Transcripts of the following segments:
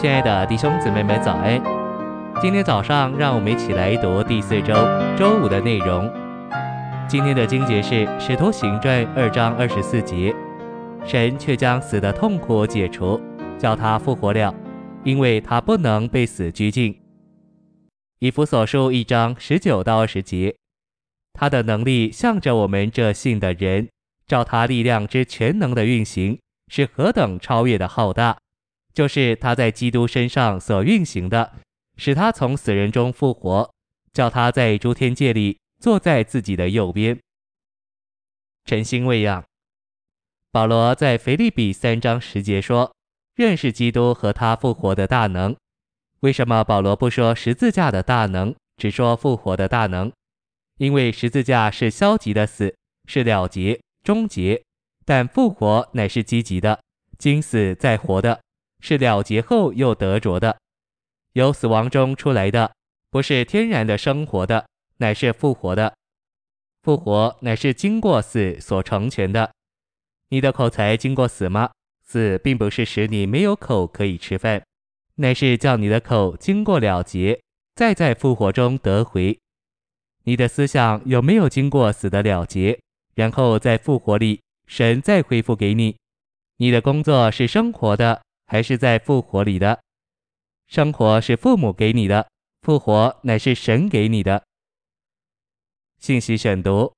亲爱的弟兄姊妹们，早安！今天早上，让我们一起来读第四周周五的内容。今天的经节是《使徒行传》二章二十四节，神却将死的痛苦解除，叫他复活了，因为他不能被死拘禁。以弗所书一章十九到二十节，他的能力向着我们这信的人，照他力量之全能的运行，是何等超越的浩大。就是他在基督身上所运行的，使他从死人中复活，叫他在诸天界里坐在自己的右边。晨星喂养，保罗在腓立比三章十节说：“认识基督和他复活的大能。”为什么保罗不说十字架的大能，只说复活的大能？因为十字架是消极的死，是了结、终结；但复活乃是积极的，经死再活的。是了结后又得着的，由死亡中出来的，不是天然的生活的，乃是复活的。复活乃是经过死所成全的。你的口才经过死吗？死并不是使你没有口可以吃饭，乃是叫你的口经过了结，再在复活中得回。你的思想有没有经过死的了结，然后在复活里，神再恢复给你？你的工作是生活的。还是在复活里的。生活是父母给你的，复活乃是神给你的。信息选读：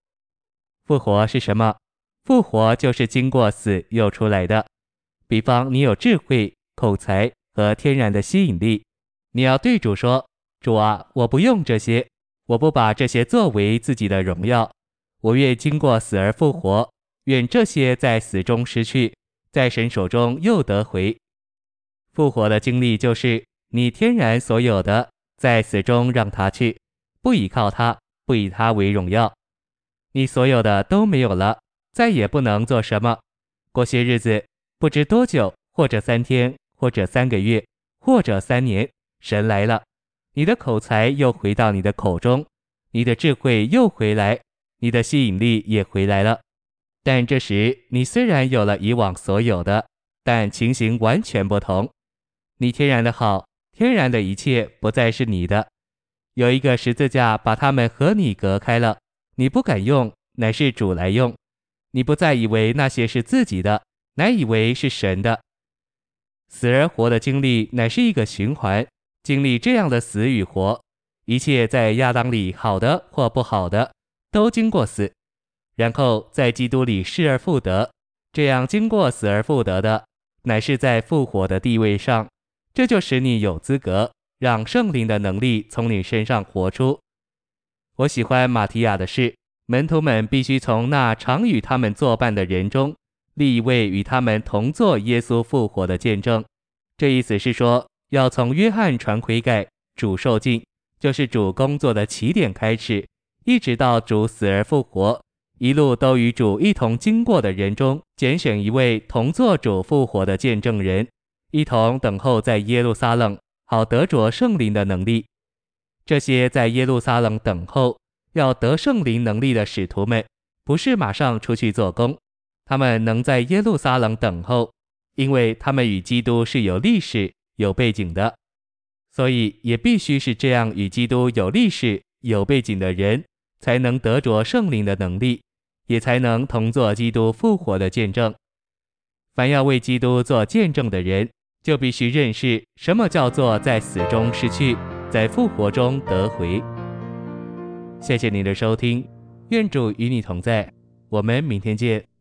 复活是什么？复活就是经过死又出来的。比方你有智慧、口才和天然的吸引力，你要对主说：“主啊，我不用这些，我不把这些作为自己的荣耀，我愿经过死而复活，愿这些在死中失去，在神手中又得回。”复活的经历就是你天然所有的，在死中让他去，不依靠他，不以他为荣耀。你所有的都没有了，再也不能做什么。过些日子，不知多久，或者三天，或者三个月，或者三年，神来了，你的口才又回到你的口中，你的智慧又回来，你的吸引力也回来了。但这时你虽然有了以往所有的，但情形完全不同。你天然的好，天然的一切不再是你的，有一个十字架把他们和你隔开了，你不敢用，乃是主来用。你不再以为那些是自己的，乃以为是神的。死而活的经历乃是一个循环，经历这样的死与活，一切在亚当里好的或不好的，都经过死，然后在基督里失而复得，这样经过死而复得的，乃是在复活的地位上。这就使你有资格让圣灵的能力从你身上活出。我喜欢马提亚的事，门徒们必须从那常与他们作伴的人中立一位与他们同作耶稣复活的见证。这意思是说，要从约翰传悔改、主受尽，就是主工作的起点开始，一直到主死而复活，一路都与主一同经过的人中，拣选一位同作主复活的见证人。一同等候在耶路撒冷，好得着圣灵的能力。这些在耶路撒冷等候要得圣灵能力的使徒们，不是马上出去做工，他们能在耶路撒冷等候，因为他们与基督是有历史、有背景的，所以也必须是这样与基督有历史、有背景的人，才能得着圣灵的能力，也才能同作基督复活的见证。凡要为基督做见证的人，就必须认识什么叫做在死中失去，在复活中得回。谢谢您的收听，愿主与你同在，我们明天见。